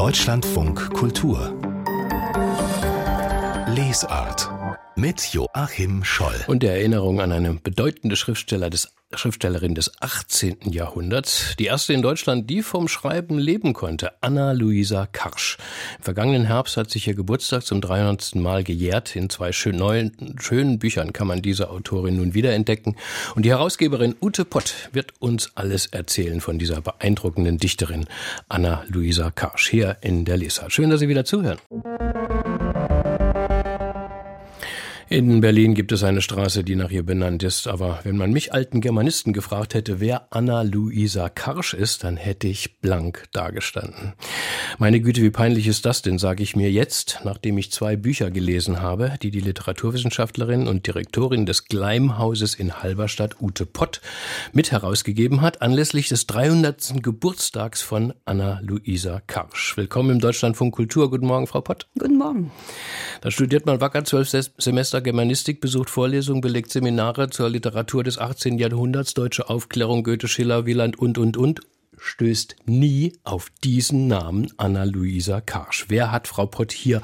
Deutschlandfunk Kultur Lesart mit Joachim Scholl. Und der Erinnerung an eine bedeutende Schriftsteller des, Schriftstellerin des 18. Jahrhunderts. Die erste in Deutschland, die vom Schreiben leben konnte, Anna-Luisa Karsch. Im vergangenen Herbst hat sich ihr Geburtstag zum 300. Mal gejährt. In zwei schön neuen, schönen Büchern kann man diese Autorin nun wiederentdecken. Und die Herausgeberin Ute Pott wird uns alles erzählen von dieser beeindruckenden Dichterin Anna-Luisa Karsch hier in der Leser. Schön, dass Sie wieder zuhören. In Berlin gibt es eine Straße, die nach ihr benannt ist. Aber wenn man mich alten Germanisten gefragt hätte, wer Anna-Luisa Karsch ist, dann hätte ich blank dagestanden. Meine Güte, wie peinlich ist das denn, sage ich mir jetzt, nachdem ich zwei Bücher gelesen habe, die die Literaturwissenschaftlerin und Direktorin des Gleimhauses in Halberstadt, Ute Pott, mit herausgegeben hat, anlässlich des 300. Geburtstags von Anna-Luisa Karsch. Willkommen im Deutschlandfunk Kultur. Guten Morgen, Frau Pott. Guten Morgen. Da studiert man wacker zwölf Semester Germanistik, besucht Vorlesungen, belegt Seminare zur Literatur des 18. Jahrhunderts, deutsche Aufklärung, Goethe, Schiller, Wieland und, und, und, stößt nie auf diesen Namen Anna-Luisa Karsch. Wer hat Frau Pott hier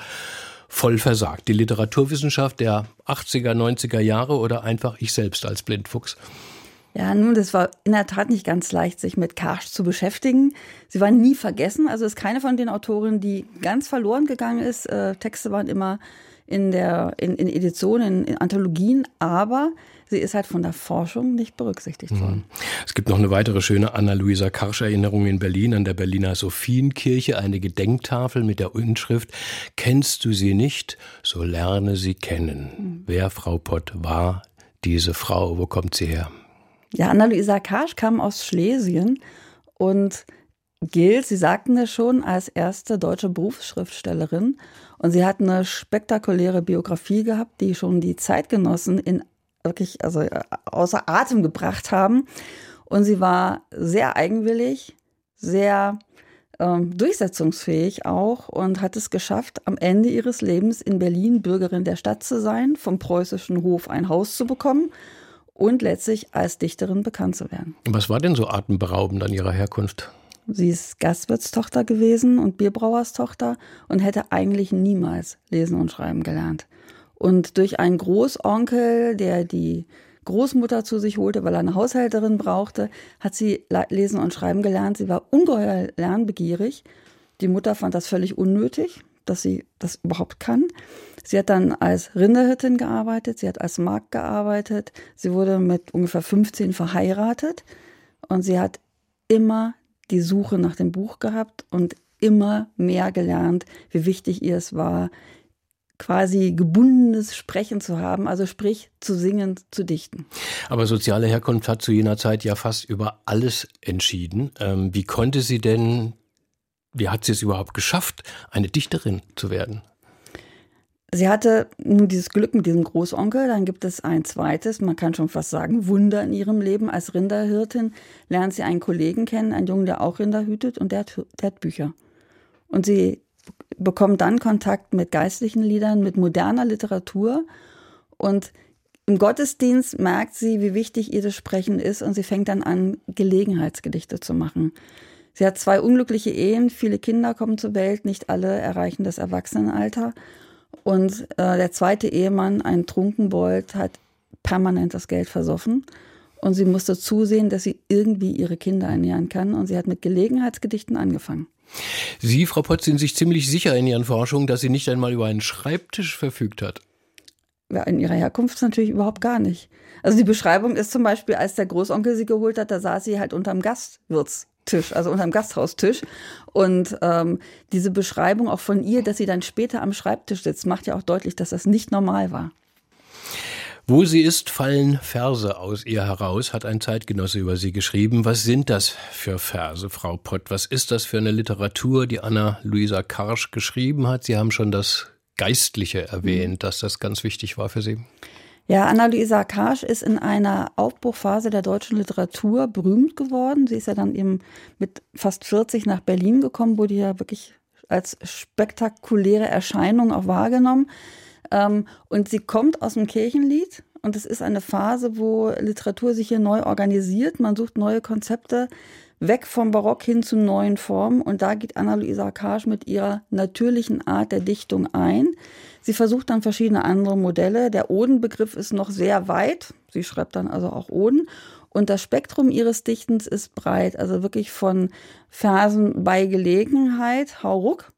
voll versagt? Die Literaturwissenschaft der 80er, 90er Jahre oder einfach ich selbst als Blindfuchs? Ja, nun, das war in der Tat nicht ganz leicht, sich mit Karsch zu beschäftigen. Sie war nie vergessen, also ist keine von den Autorinnen, die ganz verloren gegangen ist. Äh, Texte waren immer in der in, in Editionen, in Anthologien, aber sie ist halt von der Forschung nicht berücksichtigt mhm. worden. Es gibt noch eine weitere schöne Anna-Luisa Karsch-Erinnerung in Berlin an der Berliner Sophienkirche, eine Gedenktafel mit der Inschrift Kennst du sie nicht, so lerne sie kennen. Mhm. Wer, Frau Pott, war diese Frau? Wo kommt sie her? Ja, Anna-Luisa Karsch kam aus Schlesien und gilt, Sie sagten es schon, als erste deutsche Berufsschriftstellerin. Und sie hat eine spektakuläre Biografie gehabt, die schon die Zeitgenossen in wirklich also äh, außer Atem gebracht haben. Und sie war sehr eigenwillig, sehr ähm, durchsetzungsfähig auch und hat es geschafft, am Ende ihres Lebens in Berlin Bürgerin der Stadt zu sein, vom preußischen Hof ein Haus zu bekommen und letztlich als Dichterin bekannt zu werden. Was war denn so atemberaubend an ihrer Herkunft? Sie ist Gastwirtstochter gewesen und Bierbrauerstochter und hätte eigentlich niemals lesen und schreiben gelernt. Und durch einen Großonkel, der die Großmutter zu sich holte, weil er eine Haushälterin brauchte, hat sie lesen und schreiben gelernt. Sie war ungeheuer lernbegierig. Die Mutter fand das völlig unnötig, dass sie das überhaupt kann. Sie hat dann als Rinderhirtin gearbeitet, sie hat als Magd gearbeitet, sie wurde mit ungefähr 15 verheiratet und sie hat immer die Suche nach dem Buch gehabt und immer mehr gelernt, wie wichtig ihr es war, quasi gebundenes Sprechen zu haben, also sprich zu singen, zu dichten. Aber soziale Herkunft hat zu jener Zeit ja fast über alles entschieden. Ähm, wie konnte sie denn, wie hat sie es überhaupt geschafft, eine Dichterin zu werden? Sie hatte nun dieses Glück mit diesem Großonkel, dann gibt es ein zweites, man kann schon fast sagen, Wunder in ihrem Leben. Als Rinderhirtin lernt sie einen Kollegen kennen, einen Jungen, der auch Rinder hütet und der hat, der hat Bücher. Und sie bekommt dann Kontakt mit geistlichen Liedern, mit moderner Literatur und im Gottesdienst merkt sie, wie wichtig ihr das Sprechen ist und sie fängt dann an, Gelegenheitsgedichte zu machen. Sie hat zwei unglückliche Ehen, viele Kinder kommen zur Welt, nicht alle erreichen das Erwachsenenalter. Und äh, der zweite Ehemann, ein Trunkenbold, hat permanent das Geld versoffen. Und sie musste zusehen, dass sie irgendwie ihre Kinder ernähren kann. Und sie hat mit Gelegenheitsgedichten angefangen. Sie, Frau Potts, sind sich ziemlich sicher in Ihren Forschungen, dass sie nicht einmal über einen Schreibtisch verfügt hat. Ja, in ihrer Herkunft natürlich überhaupt gar nicht. Also die Beschreibung ist zum Beispiel, als der Großonkel sie geholt hat, da saß sie halt unterm Gastwirts Tisch, also unterm Gasthaustisch. Und ähm, diese Beschreibung auch von ihr, dass sie dann später am Schreibtisch sitzt, macht ja auch deutlich, dass das nicht normal war. Wo sie ist, fallen Verse aus ihr heraus, hat ein Zeitgenosse über sie geschrieben. Was sind das für Verse, Frau Pott? Was ist das für eine Literatur, die Anna-Luisa Karsch geschrieben hat? Sie haben schon das Geistliche erwähnt, dass das ganz wichtig war für Sie. Ja, Annalisa Karsch ist in einer Aufbruchphase der deutschen Literatur berühmt geworden. Sie ist ja dann eben mit fast 40 nach Berlin gekommen, wurde ja wirklich als spektakuläre Erscheinung auch wahrgenommen. Ähm, und sie kommt aus dem Kirchenlied und es ist eine Phase, wo Literatur sich hier neu organisiert. Man sucht neue Konzepte. weg vom Barock hin zu neuen Formen. Und da geht Anna-Luisa Karsch mit ihrer natürlichen Art der Dichtung ein. Sie versucht dann verschiedene andere Modelle. Der Odenbegriff ist noch sehr weit. Sie schreibt dann also auch Oden. Und das Spektrum ihres Dichtens ist breit. Also wirklich von Versen bei Gelegenheit, Hauruck,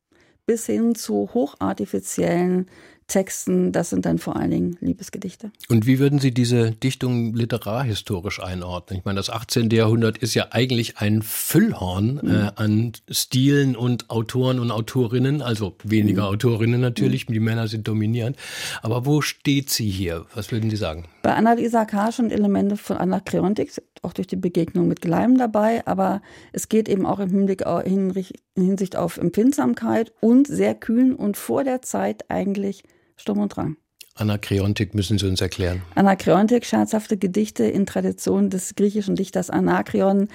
bis hin zu hochartifiziellen Texten, das sind dann vor allen Dingen Liebesgedichte. Und wie würden Sie diese Dichtung literarhistorisch einordnen? Ich meine, das 18. Jahrhundert ist ja eigentlich ein Füllhorn mhm. äh, an Stilen und Autoren und Autorinnen, also weniger mhm. Autorinnen natürlich, mhm. die Männer sind dominierend. Aber wo steht sie hier? Was würden Sie sagen? Bei Annalisa K. schon Elemente von Anakreontik, auch durch die Begegnung mit Gleim dabei, aber es geht eben auch im Hinblick in Hinsicht auf Empfindsamkeit und sehr kühn und vor der Zeit eigentlich Sturm und Drang. Anakreontik müssen Sie uns erklären. Anakreontik, scherzhafte Gedichte in Tradition des griechischen Dichters Anakreon.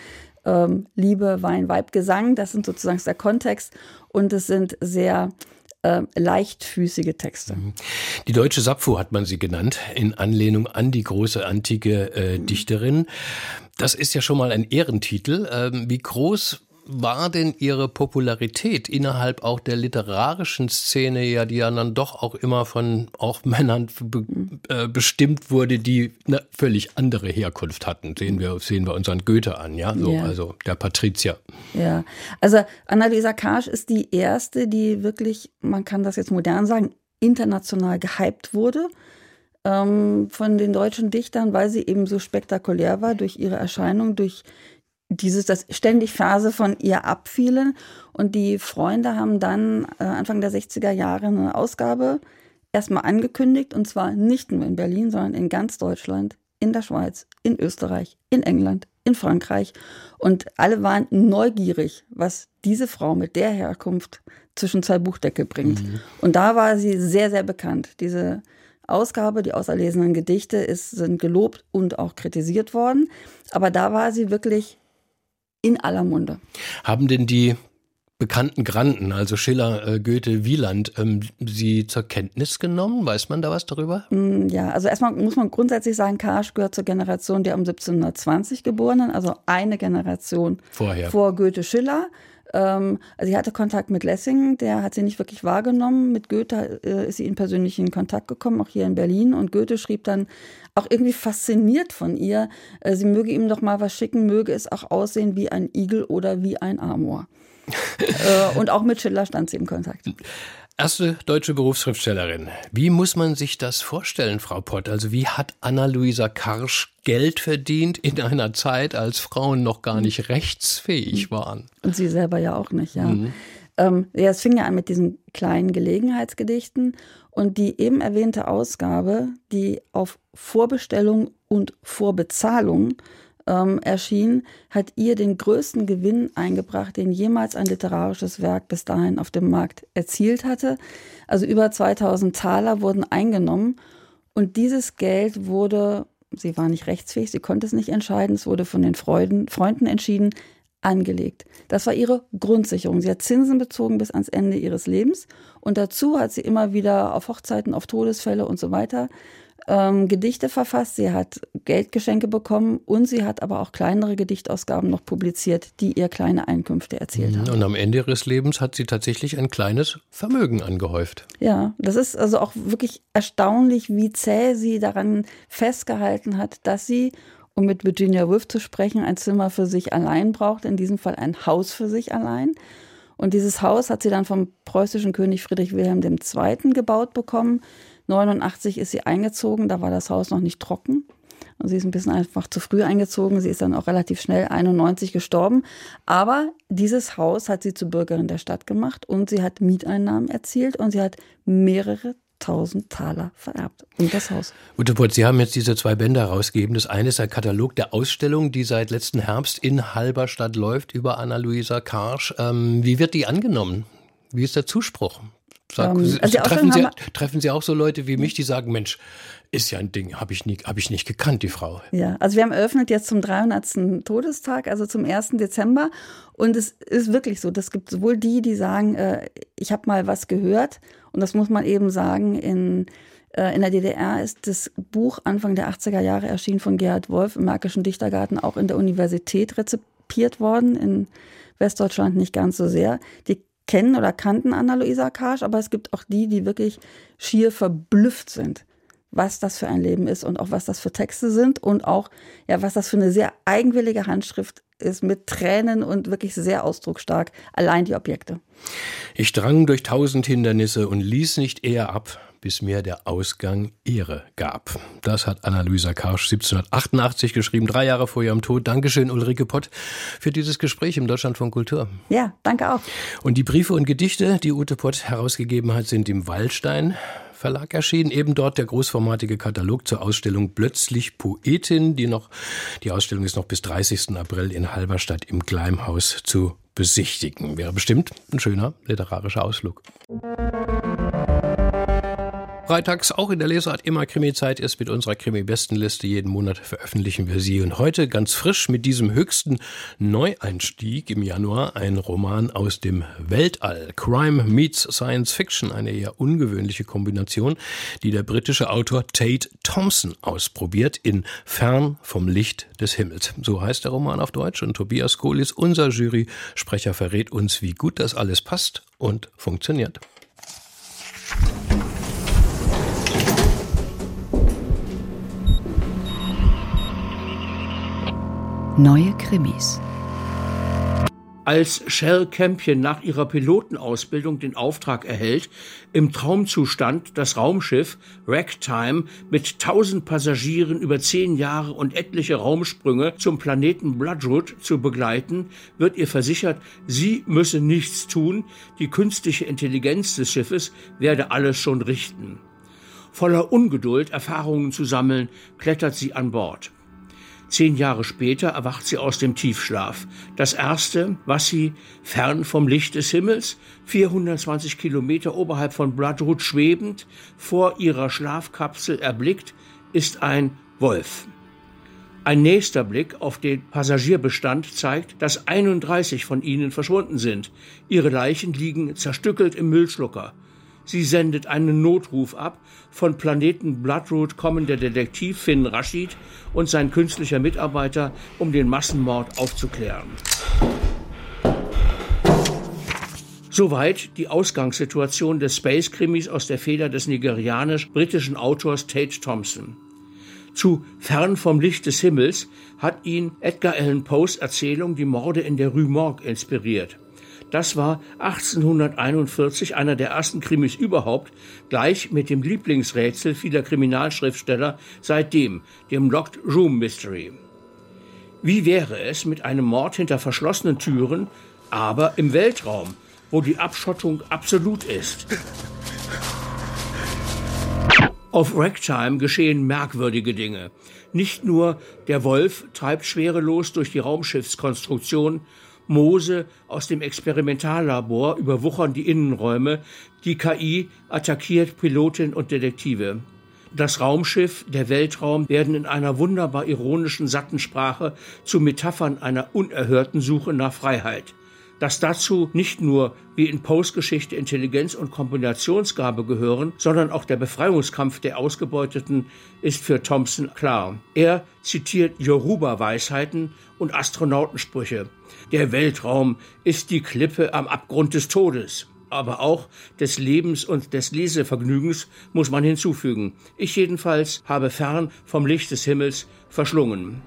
Ähm, Liebe, Wein, Weib, Gesang, das sind sozusagen der Kontext und es sind sehr äh, leichtfüßige Texte. Mhm. Die deutsche Sappho hat man sie genannt, in Anlehnung an die große antike äh, Dichterin. Das ist ja schon mal ein Ehrentitel. Ähm, wie groß war denn Ihre Popularität innerhalb auch der literarischen Szene, ja, die ja dann doch auch immer von auch Männern be äh, bestimmt wurde, die eine völlig andere Herkunft hatten? Sehen wir, sehen wir unseren Goethe an, ja, so, ja. also der Patrizier. Ja, also Annalisa Karsch ist die erste, die wirklich, man kann das jetzt modern sagen, international gehypt wurde ähm, von den deutschen Dichtern, weil sie eben so spektakulär war durch ihre Erscheinung, durch dieses, dass ständig Phase von ihr abfielen. Und die Freunde haben dann äh, Anfang der 60er Jahre eine Ausgabe erstmal angekündigt, und zwar nicht nur in Berlin, sondern in ganz Deutschland, in der Schweiz, in Österreich, in England, in Frankreich. Und alle waren neugierig, was diese Frau mit der Herkunft zwischen zwei Buchdeckel bringt. Mhm. Und da war sie sehr, sehr bekannt. Diese Ausgabe, die auserlesenen Gedichte, ist, sind gelobt und auch kritisiert worden. Aber da war sie wirklich in aller Munde. Haben denn die bekannten Granden, also Schiller, äh, Goethe, Wieland, ähm, Sie zur Kenntnis genommen? Weiß man da was darüber? Mm, ja, also erstmal muss man grundsätzlich sagen, Karsch gehört zur Generation der um 1720 Geborenen, also eine Generation Vorher. vor Goethe, Schiller. Ähm, also sie hatte Kontakt mit Lessing, der hat sie nicht wirklich wahrgenommen. Mit Goethe äh, ist sie in persönlichen Kontakt gekommen, auch hier in Berlin. Und Goethe schrieb dann auch irgendwie fasziniert von ihr, äh, sie möge ihm doch mal was schicken, möge es auch aussehen wie ein Igel oder wie ein Amor. Äh, und auch mit Schiller stand sie im Kontakt. Erste deutsche Berufsschriftstellerin. Wie muss man sich das vorstellen, Frau Pott? Also wie hat Anna-Luisa Karsch Geld verdient in einer Zeit, als Frauen noch gar nicht rechtsfähig waren? Und sie selber ja auch nicht, ja. Mhm. Ähm, ja, es fing ja an mit diesen kleinen Gelegenheitsgedichten und die eben erwähnte Ausgabe, die auf Vorbestellung und Vorbezahlung ähm, erschien, hat ihr den größten Gewinn eingebracht, den jemals ein literarisches Werk bis dahin auf dem Markt erzielt hatte. Also über 2000 Taler wurden eingenommen und dieses Geld wurde, sie war nicht rechtsfähig, sie konnte es nicht entscheiden, es wurde von den Freuden, Freunden entschieden, angelegt. Das war ihre Grundsicherung. Sie hat Zinsen bezogen bis ans Ende ihres Lebens und dazu hat sie immer wieder auf Hochzeiten, auf Todesfälle und so weiter ähm, Gedichte verfasst, sie hat Geldgeschenke bekommen und sie hat aber auch kleinere Gedichtausgaben noch publiziert, die ihr kleine Einkünfte erzielt haben. Und am Ende ihres Lebens hat sie tatsächlich ein kleines Vermögen angehäuft. Ja, das ist also auch wirklich erstaunlich, wie zäh sie daran festgehalten hat, dass sie um mit Virginia Woolf zu sprechen, ein Zimmer für sich allein braucht, in diesem Fall ein Haus für sich allein. Und dieses Haus hat sie dann vom preußischen König Friedrich Wilhelm II. gebaut bekommen. 89 ist sie eingezogen, da war das Haus noch nicht trocken. Und sie ist ein bisschen einfach zu früh eingezogen. Sie ist dann auch relativ schnell 91 gestorben. Aber dieses Haus hat sie zur Bürgerin der Stadt gemacht und sie hat Mieteinnahmen erzielt und sie hat mehrere tausend Taler vererbt und das Haus. Putz, Sie haben jetzt diese zwei Bände herausgegeben. Das eine ist ein Katalog der Ausstellung, die seit letzten Herbst in Halberstadt läuft über Anna-Luisa Karsch. Ähm, wie wird die angenommen? Wie ist der Zuspruch? Sag, ähm, also treffen, Sie, treffen Sie auch so Leute wie mich, die sagen, Mensch, ist ja ein Ding, habe ich, nie, hab ich nicht gekannt, die Frau. Ja, also wir haben eröffnet jetzt zum 300. Todestag, also zum 1. Dezember. Und es ist wirklich so, das gibt sowohl die, die sagen, äh, ich habe mal was gehört. Und das muss man eben sagen, in, äh, in der DDR ist das Buch Anfang der 80er Jahre erschienen von Gerhard Wolf im Märkischen Dichtergarten auch in der Universität rezipiert worden, in Westdeutschland nicht ganz so sehr. Die kennen oder kannten Anna-Luisa Karsch, aber es gibt auch die, die wirklich schier verblüfft sind, was das für ein Leben ist und auch was das für Texte sind und auch, ja, was das für eine sehr eigenwillige Handschrift ist mit Tränen und wirklich sehr ausdrucksstark, allein die Objekte. Ich drang durch tausend Hindernisse und ließ nicht eher ab, bis mir der Ausgang Ehre gab. Das hat Anna-Luisa Karsch 1788 geschrieben, drei Jahre vor ihrem Tod. Dankeschön, Ulrike Pott, für dieses Gespräch im Deutschland von Kultur. Ja, danke auch. Und die Briefe und Gedichte, die Ute Pott herausgegeben hat, sind im Waldstein Verlag erschienen. Eben dort der großformatige Katalog zur Ausstellung Plötzlich Poetin, die noch, die Ausstellung ist noch bis 30. April in Halberstadt im Gleimhaus zu besichtigen. Wäre bestimmt ein schöner literarischer Ausflug. Freitags auch in der Lesart immer Krimi-Zeit ist mit unserer Krimi-Bestenliste. Jeden Monat veröffentlichen wir sie. Und heute ganz frisch mit diesem höchsten Neueinstieg im Januar ein Roman aus dem Weltall. Crime meets Science Fiction. Eine eher ungewöhnliche Kombination, die der britische Autor Tate Thompson ausprobiert in Fern vom Licht des Himmels. So heißt der Roman auf Deutsch. Und Tobias Kohlis, unser Jury-Sprecher, verrät uns, wie gut das alles passt und funktioniert. Neue Krimis. Als Shell Campion nach ihrer Pilotenausbildung den Auftrag erhält, im Traumzustand das Raumschiff Ragtime mit tausend Passagieren über zehn Jahre und etliche Raumsprünge zum Planeten Bloodroot zu begleiten, wird ihr versichert, sie müsse nichts tun, die künstliche Intelligenz des Schiffes werde alles schon richten. Voller Ungeduld, Erfahrungen zu sammeln, klettert sie an Bord. Zehn Jahre später erwacht sie aus dem Tiefschlaf. Das erste, was sie fern vom Licht des Himmels, 420 Kilometer oberhalb von Bloodroot schwebend, vor ihrer Schlafkapsel erblickt, ist ein Wolf. Ein nächster Blick auf den Passagierbestand zeigt, dass 31 von ihnen verschwunden sind. Ihre Leichen liegen zerstückelt im Müllschlucker. Sie sendet einen Notruf ab. Von Planeten Bloodroot kommen der Detektiv Finn Rashid und sein künstlicher Mitarbeiter, um den Massenmord aufzuklären. Soweit die Ausgangssituation des Space-Krimis aus der Feder des nigerianisch-britischen Autors Tate Thompson. Zu Fern vom Licht des Himmels hat ihn Edgar Allan Poes Erzählung Die Morde in der Rue Morgue inspiriert. Das war 1841 einer der ersten Krimis überhaupt, gleich mit dem Lieblingsrätsel vieler Kriminalschriftsteller seitdem, dem Locked Room Mystery. Wie wäre es mit einem Mord hinter verschlossenen Türen, aber im Weltraum, wo die Abschottung absolut ist? Auf Ragtime geschehen merkwürdige Dinge. Nicht nur der Wolf treibt schwerelos durch die Raumschiffskonstruktion, Mose aus dem Experimentallabor überwuchern die Innenräume, die KI attackiert Pilotin und Detektive. Das Raumschiff, der Weltraum werden in einer wunderbar ironischen Sattensprache zu Metaphern einer unerhörten Suche nach Freiheit. Dass dazu nicht nur wie in Postgeschichte Intelligenz und Kombinationsgabe gehören, sondern auch der Befreiungskampf der Ausgebeuteten ist für Thompson klar. Er zitiert Yoruba-Weisheiten und Astronautensprüche. Der Weltraum ist die Klippe am Abgrund des Todes. Aber auch des Lebens und des Lesevergnügens muss man hinzufügen. Ich jedenfalls habe fern vom Licht des Himmels verschlungen.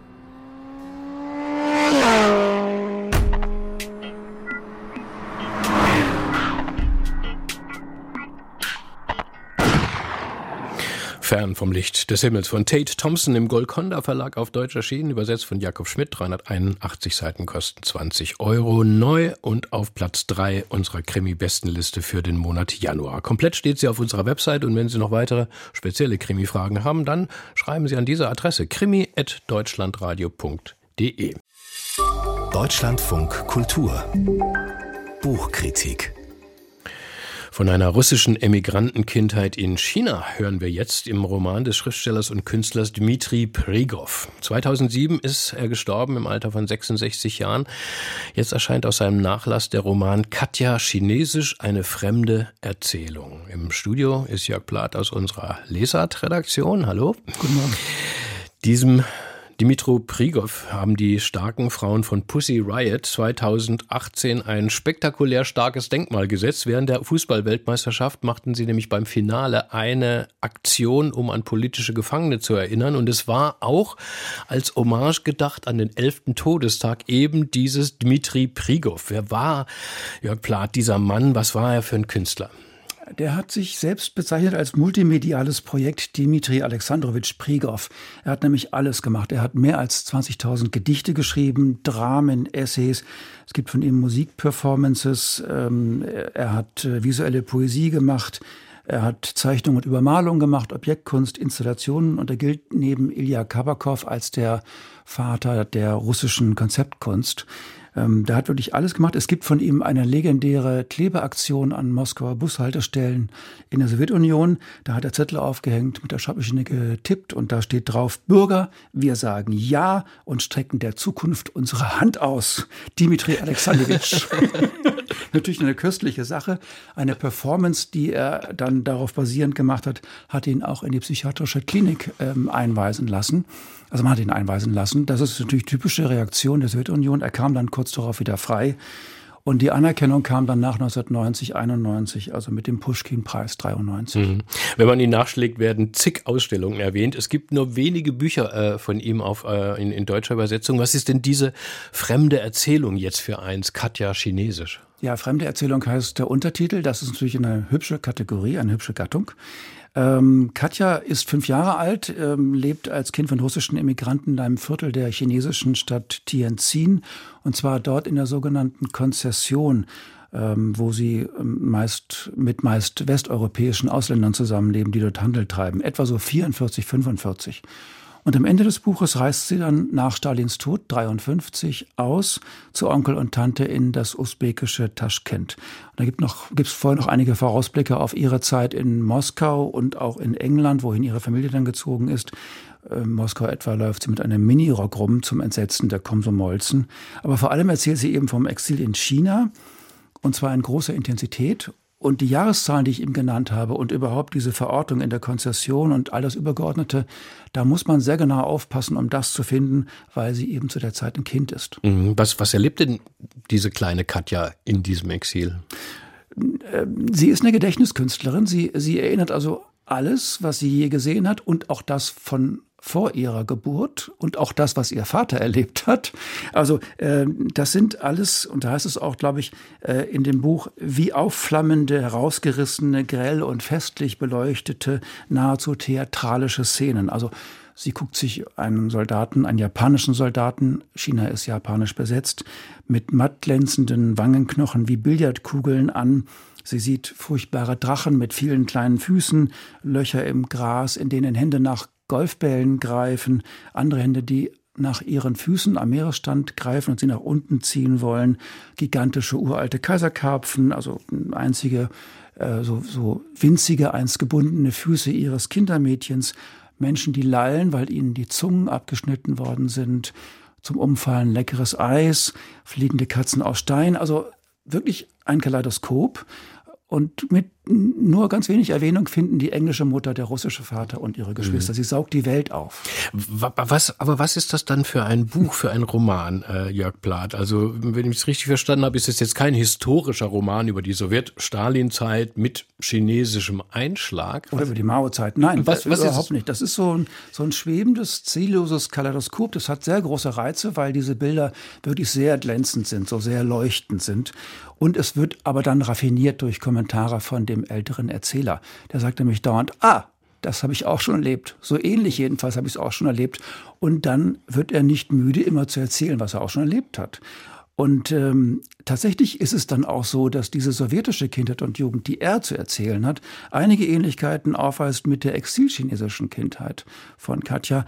Fern vom Licht des Himmels von Tate Thompson im Golconda Verlag auf Deutsch erschienen, übersetzt von Jakob Schmidt, 381 Seiten kosten 20 Euro, neu und auf Platz 3 unserer Krimi-Bestenliste für den Monat Januar. Komplett steht sie auf unserer Website und wenn Sie noch weitere spezielle Krimi-Fragen haben, dann schreiben Sie an diese Adresse krimi.deutschlandradio.de. Deutschlandfunk Kultur Buchkritik von einer russischen Emigrantenkindheit in China hören wir jetzt im Roman des Schriftstellers und Künstlers Dmitri Pregov. 2007 ist er gestorben im Alter von 66 Jahren. Jetzt erscheint aus seinem Nachlass der Roman Katja Chinesisch eine fremde Erzählung. Im Studio ist Jörg Plath aus unserer Lesart-Redaktion. Hallo. Guten Morgen. Diesem Dimitro Prigov haben die starken Frauen von Pussy Riot 2018 ein spektakulär starkes Denkmal gesetzt. Während der Fußballweltmeisterschaft machten sie nämlich beim Finale eine Aktion, um an politische Gefangene zu erinnern. Und es war auch als Hommage gedacht an den elften Todestag eben dieses Dimitri Prigov. Wer war Jörg Plath, dieser Mann? Was war er für ein Künstler? Der hat sich selbst bezeichnet als multimediales Projekt Dimitri Alexandrowitsch Prigov. Er hat nämlich alles gemacht. Er hat mehr als 20.000 Gedichte geschrieben, Dramen, Essays. Es gibt von ihm Musikperformances. Ähm, er hat äh, visuelle Poesie gemacht. Er hat Zeichnungen und Übermalungen gemacht, Objektkunst, Installationen und er gilt neben Ilya Kabakov als der Vater der russischen Konzeptkunst. Ähm, der hat wirklich alles gemacht. Es gibt von ihm eine legendäre Klebeaktion an Moskauer Bushaltestellen in der Sowjetunion. Da hat er Zettel aufgehängt, mit der Schreibmaschine getippt und da steht drauf, Bürger, wir sagen Ja und strecken der Zukunft unsere Hand aus. Dimitri Alexandrowitsch. Natürlich eine köstliche Sache. Eine Performance, die er dann darauf basierend gemacht hat, hat ihn auch in die psychiatrische Klinik ähm, einweisen lassen. Also man hat ihn einweisen lassen. Das ist natürlich typische Reaktion der Sowjetunion. Er kam dann kurz darauf wieder frei. Und die Anerkennung kam dann nach 1990, 91, also mit dem Pushkin-Preis 93. Mhm. Wenn man ihn nachschlägt, werden zig Ausstellungen erwähnt. Es gibt nur wenige Bücher äh, von ihm auf, äh, in, in, deutscher Übersetzung. Was ist denn diese fremde Erzählung jetzt für eins? Katja Chinesisch. Ja, fremde Erzählung heißt der Untertitel. Das ist natürlich eine hübsche Kategorie, eine hübsche Gattung. Ähm, Katja ist fünf Jahre alt, ähm, lebt als Kind von russischen Immigranten in einem Viertel der chinesischen Stadt Tianjin und zwar dort in der sogenannten Konzession, ähm, wo sie ähm, meist mit meist westeuropäischen Ausländern zusammenleben, die dort Handel treiben, etwa so 44, 45. Und am Ende des Buches reist sie dann nach Stalins Tod 53 aus zu Onkel und Tante in das usbekische Taschkent. Und da gibt noch gibt's vorher noch einige Vorausblicke auf ihre Zeit in Moskau und auch in England, wohin ihre Familie dann gezogen ist. In äh, Moskau etwa läuft sie mit einem Minirock rum zum Entsetzen der Komsomolzen. Aber vor allem erzählt sie eben vom Exil in China und zwar in großer Intensität und die Jahreszahlen, die ich ihm genannt habe und überhaupt diese Verortung in der Konzession und all das Übergeordnete, da muss man sehr genau aufpassen, um das zu finden, weil sie eben zu der Zeit ein Kind ist. Mhm. Was, was erlebt denn diese kleine Katja in diesem Exil? Sie ist eine Gedächtniskünstlerin. Sie, sie erinnert also alles, was sie je gesehen hat und auch das von vor ihrer Geburt und auch das, was ihr Vater erlebt hat. Also äh, das sind alles, und da heißt es auch, glaube ich, äh, in dem Buch, wie aufflammende, herausgerissene, grell und festlich beleuchtete, nahezu theatralische Szenen. Also Sie guckt sich einen Soldaten, einen japanischen Soldaten, China ist japanisch besetzt, mit matt glänzenden Wangenknochen wie Billardkugeln an. Sie sieht furchtbare Drachen mit vielen kleinen Füßen, Löcher im Gras, in denen Hände nach Golfbällen greifen, andere Hände, die nach ihren Füßen am Meeresstand greifen und sie nach unten ziehen wollen, gigantische uralte Kaiserkarpfen, also einzige äh, so, so winzige, einst gebundene Füße ihres Kindermädchens, Menschen, die lallen, weil ihnen die Zungen abgeschnitten worden sind, zum Umfallen leckeres Eis, fliegende Katzen aus Stein, also wirklich ein Kaleidoskop. Und mit nur ganz wenig Erwähnung finden die englische Mutter, der russische Vater und ihre Geschwister. Mhm. Sie saugt die Welt auf. Was, aber was ist das dann für ein Buch, für ein Roman, äh, Jörg Plath? Also, wenn ich es richtig verstanden habe, ist es jetzt kein historischer Roman über die Sowjet-Stalin-Zeit mit chinesischem Einschlag. Oder über die Mao-Zeit. Nein, was, was überhaupt nicht. Das ist so ein, so ein schwebendes, zielloses Kaleidoskop. Das hat sehr große Reize, weil diese Bilder wirklich sehr glänzend sind, so sehr leuchtend sind. Und es wird aber dann raffiniert durch Kommentare von dem älteren Erzähler. Der sagt nämlich dauernd, ah, das habe ich auch schon erlebt. So ähnlich jedenfalls habe ich es auch schon erlebt. Und dann wird er nicht müde, immer zu erzählen, was er auch schon erlebt hat. Und ähm, tatsächlich ist es dann auch so, dass diese sowjetische Kindheit und Jugend, die er zu erzählen hat, einige Ähnlichkeiten aufweist mit der exilchinesischen Kindheit von Katja.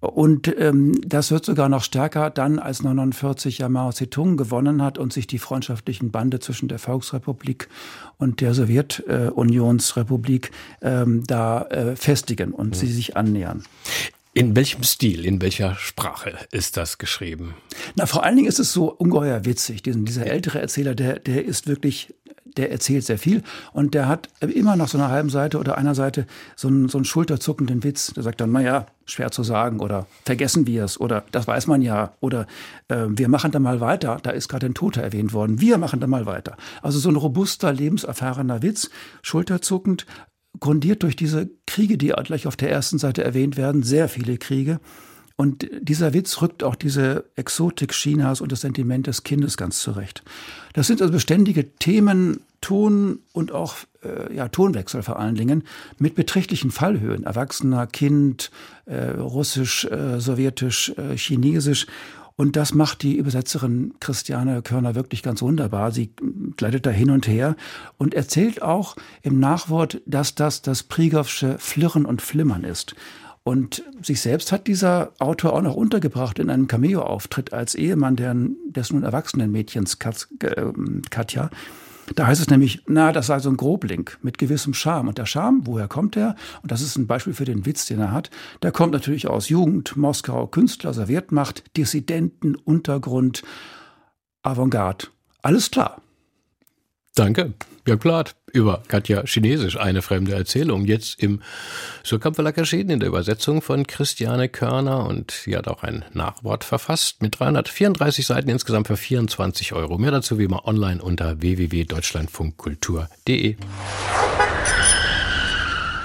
Und ähm, das wird sogar noch stärker dann, als 49 ja Mao Zedong gewonnen hat und sich die freundschaftlichen Bande zwischen der Volksrepublik und der Sowjetunionsrepublik äh, ähm, da äh, festigen und mhm. sie sich annähern. In welchem Stil, in welcher Sprache ist das geschrieben? Na, vor allen Dingen ist es so ungeheuer witzig. Diesen, dieser ältere Erzähler, der, der ist wirklich der erzählt sehr viel und der hat immer nach so einer halben Seite oder einer Seite so einen, so einen schulterzuckenden Witz. Der sagt dann, naja, schwer zu sagen oder vergessen wir es oder das weiß man ja oder äh, wir machen dann mal weiter. Da ist gerade ein Toter erwähnt worden. Wir machen dann mal weiter. Also so ein robuster, lebenserfahrener Witz, schulterzuckend, grundiert durch diese Kriege, die gleich auf der ersten Seite erwähnt werden, sehr viele Kriege. Und dieser Witz rückt auch diese Exotik Chinas und das Sentiment des Kindes ganz zurecht. Das sind also beständige Themen, Ton und auch äh, ja, Tonwechsel vor allen Dingen mit beträchtlichen Fallhöhen. Erwachsener, Kind, äh, Russisch, äh, Sowjetisch, äh, Chinesisch. Und das macht die Übersetzerin Christiane Körner wirklich ganz wunderbar. Sie gleitet da hin und her und erzählt auch im Nachwort, dass das das Prigovsche Flirren und Flimmern ist. Und sich selbst hat dieser Autor auch noch untergebracht in einem Cameo-Auftritt als Ehemann des nun erwachsenen Mädchens ähm, Katja. Da heißt es nämlich, na, das sei so ein Grobling mit gewissem Charme. Und der Charme, woher kommt er? Und das ist ein Beispiel für den Witz, den er hat. Der kommt natürlich aus Jugend, Moskau, Künstler, Sowjetmacht, Dissidenten, Untergrund, Avantgarde. Alles klar. Danke, Jörg Plath über Katja Chinesisch, eine fremde Erzählung. Jetzt im Surkamp Verlag erschienen in der Übersetzung von Christiane Körner und sie hat auch ein Nachwort verfasst mit 334 Seiten insgesamt für 24 Euro. Mehr dazu wie immer online unter www.deutschlandfunkkultur.de.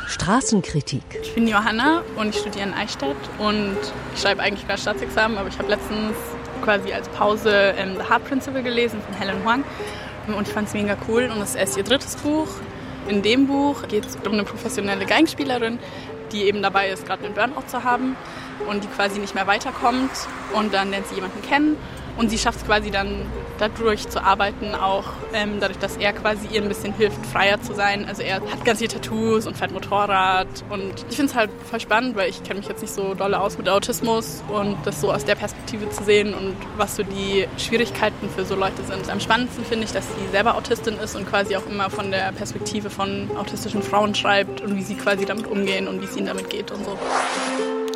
Straßenkritik. Ich bin Johanna und ich studiere in Eichstätt und ich schreibe eigentlich gerade Staatsexamen, aber ich habe letztens quasi als Pause ähm, The Heart Principle gelesen von Helen Huang und ich fand es mega cool. Und es ist erst ihr drittes Buch. In dem Buch geht es um eine professionelle Geigenspielerin, die eben dabei ist, gerade einen Burnout zu haben und die quasi nicht mehr weiterkommt. Und dann lernt sie jemanden kennen und sie schafft es quasi dann dadurch zu arbeiten, auch ähm, dadurch, dass er quasi ihr ein bisschen hilft, freier zu sein. Also er hat ganz viele Tattoos und fährt Motorrad und ich finde es halt voll spannend, weil ich kenne mich jetzt nicht so dolle aus mit Autismus und das so aus der Perspektive zu sehen und was so die Schwierigkeiten für so Leute sind. Am spannendsten finde ich, dass sie selber Autistin ist und quasi auch immer von der Perspektive von autistischen Frauen schreibt und wie sie quasi damit umgehen und wie es ihnen damit geht und so.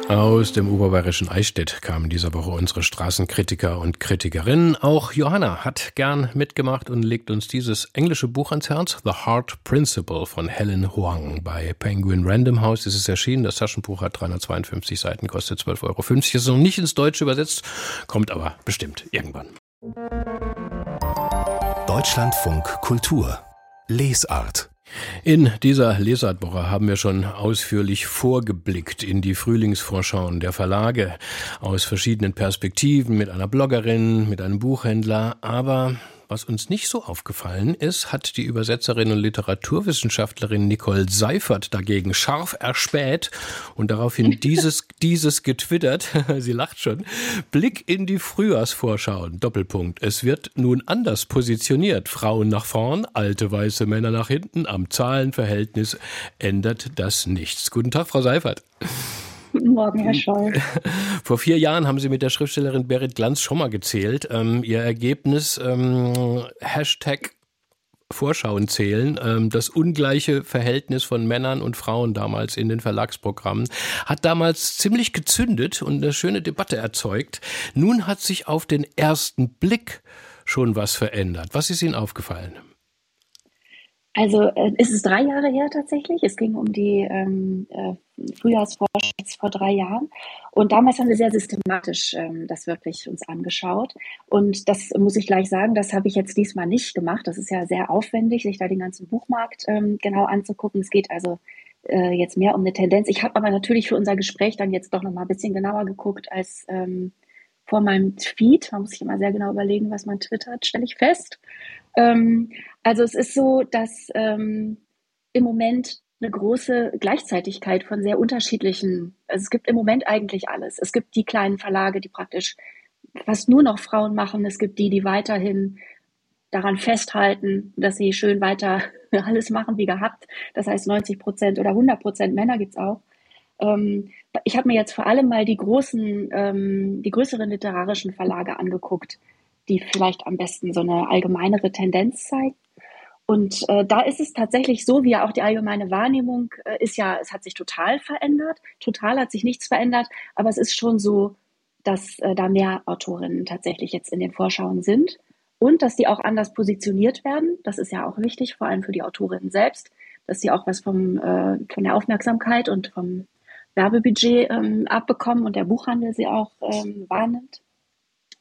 Aus dem oberbayerischen Eichstätt kamen dieser Woche unsere Straßenkritiker und Kritikerinnen. Auch Johanna hat gern mitgemacht und legt uns dieses englische Buch ans Herz, The Heart Principle von Helen Huang. Bei Penguin Random House ist es erschienen. Das Taschenbuch hat 352 Seiten, kostet 12,50 Euro. Ist noch nicht ins Deutsche übersetzt, kommt aber bestimmt irgendwann. Deutschlandfunk Kultur Lesart in dieser Lesartwoche haben wir schon ausführlich vorgeblickt in die Frühlingsvorschauen der Verlage. Aus verschiedenen Perspektiven mit einer Bloggerin, mit einem Buchhändler, aber was uns nicht so aufgefallen ist, hat die Übersetzerin und Literaturwissenschaftlerin Nicole Seifert dagegen scharf erspäht und daraufhin dieses, dieses getwittert. Sie lacht schon. Blick in die Frühjahrsvorschauen. Doppelpunkt. Es wird nun anders positioniert. Frauen nach vorn, alte weiße Männer nach hinten. Am Zahlenverhältnis ändert das nichts. Guten Tag, Frau Seifert. Guten Morgen, Herr Scholl. Vor vier Jahren haben Sie mit der Schriftstellerin Berit Glanz schon mal gezählt. Ähm, ihr Ergebnis, ähm, Hashtag Vorschauen zählen. Ähm, das ungleiche Verhältnis von Männern und Frauen damals in den Verlagsprogrammen hat damals ziemlich gezündet und eine schöne Debatte erzeugt. Nun hat sich auf den ersten Blick schon was verändert. Was ist Ihnen aufgefallen? Also äh, es ist drei Jahre her tatsächlich. Es ging um die ähm, äh, Frühjahrsforschung vor drei Jahren. Und damals haben wir sehr systematisch ähm, das wirklich uns angeschaut. Und das muss ich gleich sagen, das habe ich jetzt diesmal nicht gemacht. Das ist ja sehr aufwendig, sich da den ganzen Buchmarkt ähm, genau anzugucken. Es geht also äh, jetzt mehr um eine Tendenz. Ich habe aber natürlich für unser Gespräch dann jetzt doch noch mal ein bisschen genauer geguckt als ähm, vor meinem Feed. Man muss sich immer sehr genau überlegen, was man twittert, stelle ich fest. Ähm, also es ist so, dass ähm, im Moment eine große Gleichzeitigkeit von sehr unterschiedlichen, also es gibt im Moment eigentlich alles. Es gibt die kleinen Verlage, die praktisch fast nur noch Frauen machen. Es gibt die, die weiterhin daran festhalten, dass sie schön weiter alles machen wie gehabt. Das heißt 90 Prozent oder 100 Prozent Männer gibt's auch. Ähm, ich habe mir jetzt vor allem mal die großen, ähm, die größeren literarischen Verlage angeguckt, die vielleicht am besten so eine allgemeinere Tendenz zeigen. Und äh, da ist es tatsächlich so, wie ja auch die allgemeine Wahrnehmung äh, ist ja, es hat sich total verändert. Total hat sich nichts verändert, aber es ist schon so, dass äh, da mehr Autorinnen tatsächlich jetzt in den Vorschauen sind. und dass die auch anders positioniert werden. Das ist ja auch wichtig, vor allem für die Autorinnen selbst, dass sie auch was vom, äh, von der Aufmerksamkeit und vom Werbebudget ähm, abbekommen und der Buchhandel sie auch ähm, wahrnimmt.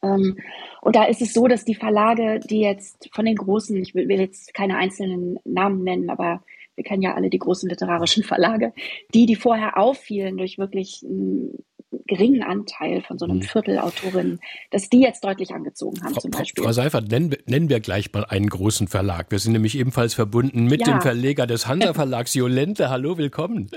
Ähm, und da ist es so, dass die Verlage, die jetzt von den großen, ich will, will jetzt keine einzelnen Namen nennen, aber wir kennen ja alle die großen literarischen Verlage, die, die vorher auffielen durch wirklich geringen Anteil von so einem mhm. Viertel Autorinnen, dass die jetzt deutlich angezogen haben Frau, zum Beispiel. Frau Seifert, nennen, nennen, wir gleich mal einen großen Verlag. Wir sind nämlich ebenfalls verbunden mit ja. dem Verleger des Hansa Verlags, Jolente. Hallo, willkommen.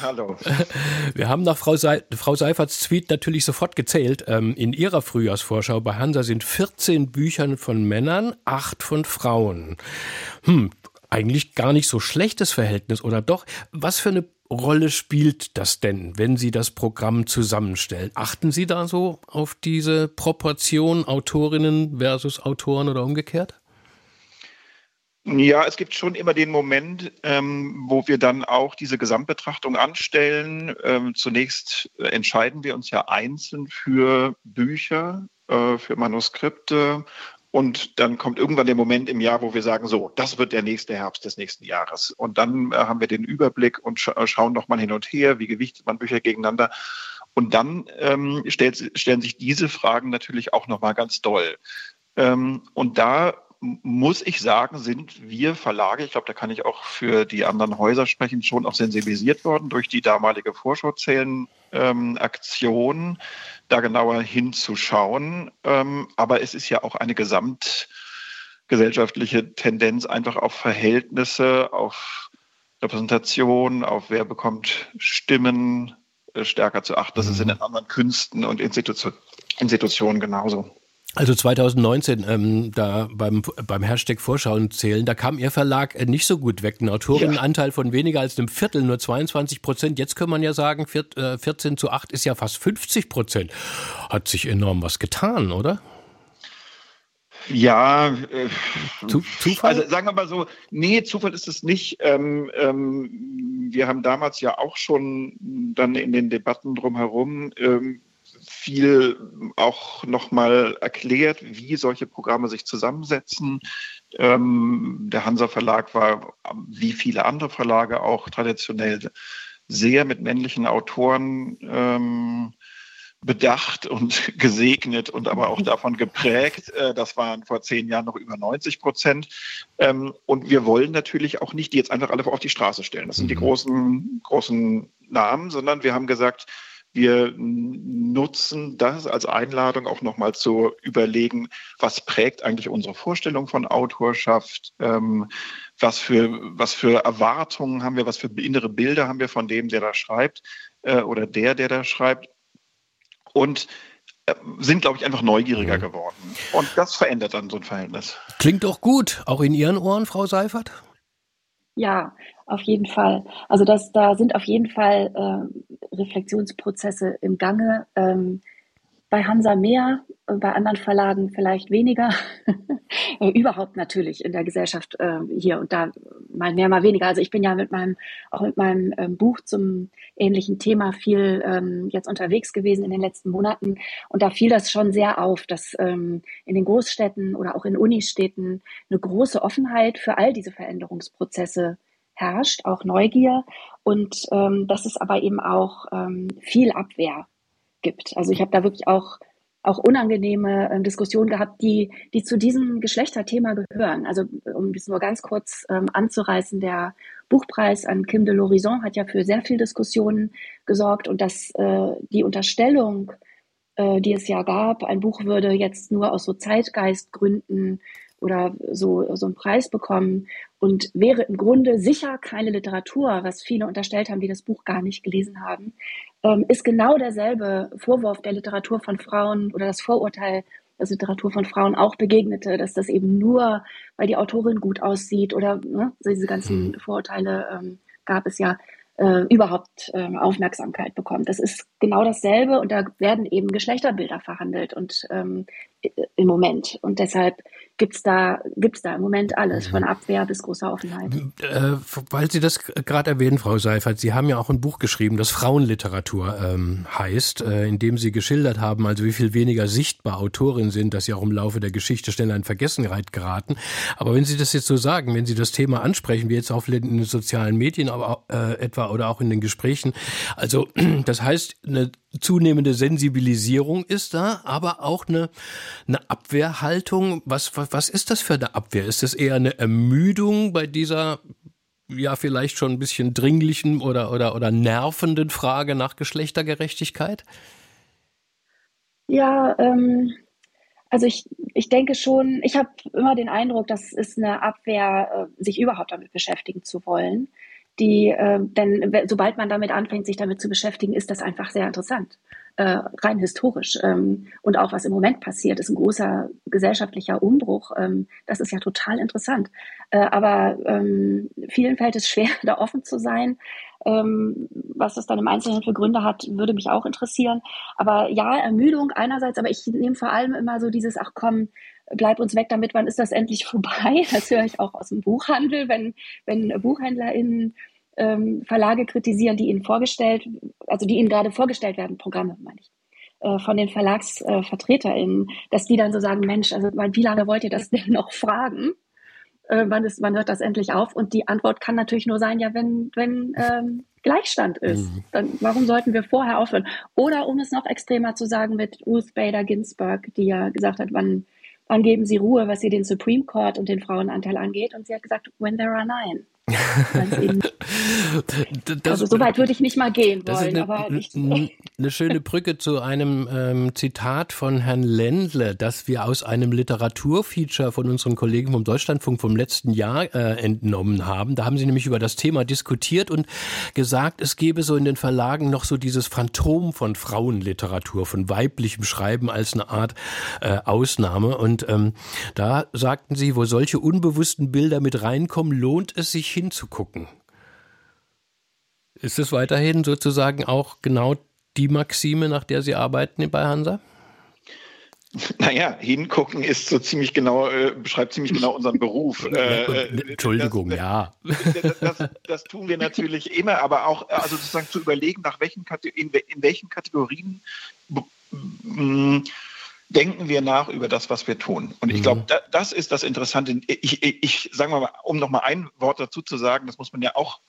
Hallo. Wir haben nach Frau, Se Frau Seiferts Tweet natürlich sofort gezählt. Ähm, in ihrer Frühjahrsvorschau bei Hansa sind 14 Bücher von Männern, 8 von Frauen. Hm, eigentlich gar nicht so schlechtes Verhältnis, oder doch? Was für eine Rolle spielt das denn, wenn Sie das Programm zusammenstellen? Achten Sie da so auf diese Proportion Autorinnen versus Autoren oder umgekehrt? Ja, es gibt schon immer den Moment, ähm, wo wir dann auch diese Gesamtbetrachtung anstellen. Ähm, zunächst entscheiden wir uns ja einzeln für Bücher, äh, für Manuskripte und dann kommt irgendwann der Moment im Jahr, wo wir sagen, so, das wird der nächste Herbst des nächsten Jahres. Und dann äh, haben wir den Überblick und sch äh, schauen nochmal hin und her, wie gewichtet man Bücher gegeneinander. Und dann ähm, stellt, stellen sich diese Fragen natürlich auch nochmal ganz doll. Ähm, und da muss ich sagen, sind wir Verlage, ich glaube, da kann ich auch für die anderen Häuser sprechen, schon auch sensibilisiert worden durch die damalige Vorschauzählen-Aktion, da genauer hinzuschauen. Ähm, aber es ist ja auch eine gesamtgesellschaftliche Tendenz einfach auf Verhältnisse, auf Repräsentation, auf wer bekommt Stimmen äh, stärker zu achten. Das ist in den anderen Künsten und Institu Institutionen genauso. Also 2019, ähm, da beim, beim Hashtag Vorschauen zählen, da kam Ihr Verlag äh, nicht so gut weg. Ein Autorinnenanteil ja. von weniger als einem Viertel, nur 22 Prozent. Jetzt kann man ja sagen, 14 äh, zu 8 ist ja fast 50 Prozent. Hat sich enorm was getan, oder? Ja, äh, Zufall? Also sagen wir mal so, nee, Zufall ist es nicht. Ähm, ähm, wir haben damals ja auch schon dann in den Debatten drumherum ähm, viel auch nochmal erklärt, wie solche Programme sich zusammensetzen. Ähm, der Hansa Verlag war, wie viele andere Verlage auch traditionell, sehr mit männlichen Autoren ähm, bedacht und gesegnet und aber auch davon geprägt. Äh, das waren vor zehn Jahren noch über 90 Prozent. Ähm, und wir wollen natürlich auch nicht die jetzt einfach alle auf die Straße stellen. Das sind die mhm. großen, großen Namen, sondern wir haben gesagt, wir nutzen das als Einladung auch nochmal zu überlegen, was prägt eigentlich unsere Vorstellung von Autorschaft, ähm, was, für, was für Erwartungen haben wir, was für innere Bilder haben wir von dem, der da schreibt äh, oder der, der da schreibt. Und äh, sind, glaube ich, einfach neugieriger mhm. geworden. Und das verändert dann so ein Verhältnis. Klingt doch gut, auch in Ihren Ohren, Frau Seifert? Ja, auf jeden Fall. Also das, da sind auf jeden Fall äh, Reflexionsprozesse im Gange. Ähm, bei Hansa mehr, bei anderen Verlagen vielleicht weniger. Überhaupt natürlich in der Gesellschaft äh, hier und da mal mehr, mal weniger. Also ich bin ja mit meinem, auch mit meinem ähm, Buch zum ähnlichen Thema viel ähm, jetzt unterwegs gewesen in den letzten Monaten. Und da fiel das schon sehr auf, dass ähm, in den Großstädten oder auch in Unistädten eine große Offenheit für all diese Veränderungsprozesse herrscht, auch Neugier. Und ähm, dass es aber eben auch ähm, viel Abwehr gibt. Also ich habe da wirklich auch auch unangenehme äh, Diskussionen gehabt, die, die zu diesem Geschlechterthema gehören. Also um es nur ganz kurz ähm, anzureißen, der Buchpreis an Kim de l'Horizon hat ja für sehr viel Diskussionen gesorgt und dass äh, die Unterstellung, äh, die es ja gab, ein Buch würde jetzt nur aus so Zeitgeistgründen oder so, so einen Preis bekommen und wäre im Grunde sicher keine Literatur, was viele unterstellt haben, die das Buch gar nicht gelesen haben, ähm, ist genau derselbe Vorwurf der Literatur von Frauen oder das Vorurteil, das Literatur von Frauen auch begegnete, dass das eben nur, weil die Autorin gut aussieht oder ne, diese ganzen mhm. Vorurteile ähm, gab es ja, äh, überhaupt äh, Aufmerksamkeit bekommt. Das ist genau dasselbe und da werden eben Geschlechterbilder verhandelt und ähm, im Moment. Und deshalb gibt es da, gibt's da im Moment alles, von Abwehr bis großer Offenheit. Äh, weil Sie das gerade erwähnen, Frau Seifert, Sie haben ja auch ein Buch geschrieben, das Frauenliteratur ähm, heißt, äh, in dem Sie geschildert haben, also wie viel weniger sichtbar Autorinnen sind, dass sie auch im Laufe der Geschichte schneller in Vergessenheit geraten. Aber wenn Sie das jetzt so sagen, wenn Sie das Thema ansprechen, wie jetzt auch in den sozialen Medien aber, äh, etwa oder auch in den Gesprächen, also das heißt, eine zunehmende Sensibilisierung ist da, aber auch eine, eine Abwehrhaltung. Was, was, was ist das für eine Abwehr? Ist das eher eine Ermüdung bei dieser ja vielleicht schon ein bisschen dringlichen oder, oder, oder nervenden Frage nach Geschlechtergerechtigkeit? Ja, ähm, also ich, ich denke schon, ich habe immer den Eindruck, das ist eine Abwehr, äh, sich überhaupt damit beschäftigen zu wollen die, äh, denn sobald man damit anfängt, sich damit zu beschäftigen, ist das einfach sehr interessant, äh, rein historisch. Ähm, und auch was im Moment passiert, ist ein großer gesellschaftlicher Umbruch. Ähm, das ist ja total interessant. Äh, aber ähm, vielen fällt es schwer, da offen zu sein. Ähm, was das dann im Einzelnen für Gründe hat, würde mich auch interessieren. Aber ja, Ermüdung einerseits, aber ich nehme vor allem immer so dieses, ach komm, bleib uns weg damit, wann ist das endlich vorbei? Das höre ich auch aus dem Buchhandel, wenn, wenn BuchhändlerInnen ähm, Verlage kritisieren, die ihnen vorgestellt, also die ihnen gerade vorgestellt werden, Programme meine ich, äh, von den VerlagsvertreterInnen, dass die dann so sagen, Mensch, also wie lange wollt ihr das denn noch fragen? Äh, wann, ist, wann hört das endlich auf? Und die Antwort kann natürlich nur sein, ja, wenn, wenn ähm, Gleichstand ist, mhm. dann warum sollten wir vorher aufhören? Oder um es noch extremer zu sagen mit Ruth Bader Ginsburg, die ja gesagt hat, wann wann geben Sie Ruhe, was Sie den Supreme Court und den Frauenanteil angeht? Und sie hat gesagt, when there are nine. das, also so weit würde ich nicht mal gehen wollen. Eine, aber ich, eine schöne Brücke zu einem ähm, Zitat von Herrn Ländle, das wir aus einem Literaturfeature von unseren Kollegen vom Deutschlandfunk vom letzten Jahr äh, entnommen haben. Da haben sie nämlich über das Thema diskutiert und gesagt, es gebe so in den Verlagen noch so dieses Phantom von Frauenliteratur, von weiblichem Schreiben als eine Art äh, Ausnahme. Und ähm, da sagten sie, wo solche unbewussten Bilder mit reinkommen, lohnt es sich hinzugucken. Ist es weiterhin sozusagen auch genau die Maxime, nach der Sie arbeiten bei Hansa? Naja, hingucken ist so ziemlich genau, äh, beschreibt ziemlich genau unseren Beruf. Äh, äh Entschuldigung, das, ja. Das, das, das, tun wir natürlich immer, aber auch, also sozusagen zu überlegen, nach welchen in, in welchen Kategorien denken wir nach über das, was wir tun. Und ich mhm. glaube, da, das ist das Interessante. Ich, ich, ich sage mal, um noch mal ein Wort dazu zu sagen, das muss man ja auch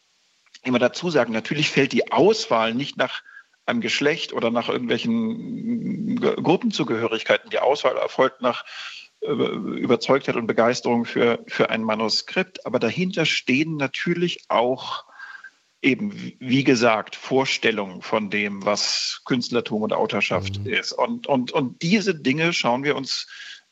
immer dazu sagen. Natürlich fällt die Auswahl nicht nach einem Geschlecht oder nach irgendwelchen Gruppenzugehörigkeiten. Die Auswahl erfolgt nach Überzeugtheit und Begeisterung für, für ein Manuskript. Aber dahinter stehen natürlich auch eben, wie gesagt, Vorstellungen von dem, was Künstlertum und Autorschaft mhm. ist. Und, und, und diese Dinge schauen wir uns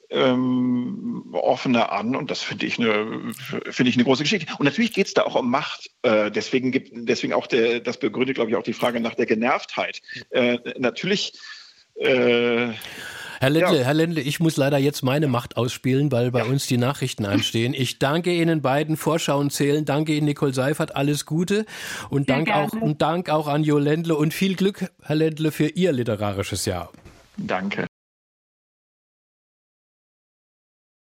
ähm, offener an und das finde ich eine finde ich eine große Geschichte. Und natürlich geht es da auch um Macht. Äh, deswegen gibt deswegen auch der, das begründet, glaube ich, auch die Frage nach der Genervtheit. Äh, natürlich äh, Herr Lendle, ja. Herr Lendle, ich muss leider jetzt meine Macht ausspielen, weil bei ja. uns die Nachrichten anstehen. Ich danke Ihnen beiden Vorschauen zählen. Danke Ihnen, Nicole Seifert. Alles Gute. Und Dank auch, und Dank auch an Jo Lendle und viel Glück, Herr Lendle, für Ihr literarisches Jahr. Danke.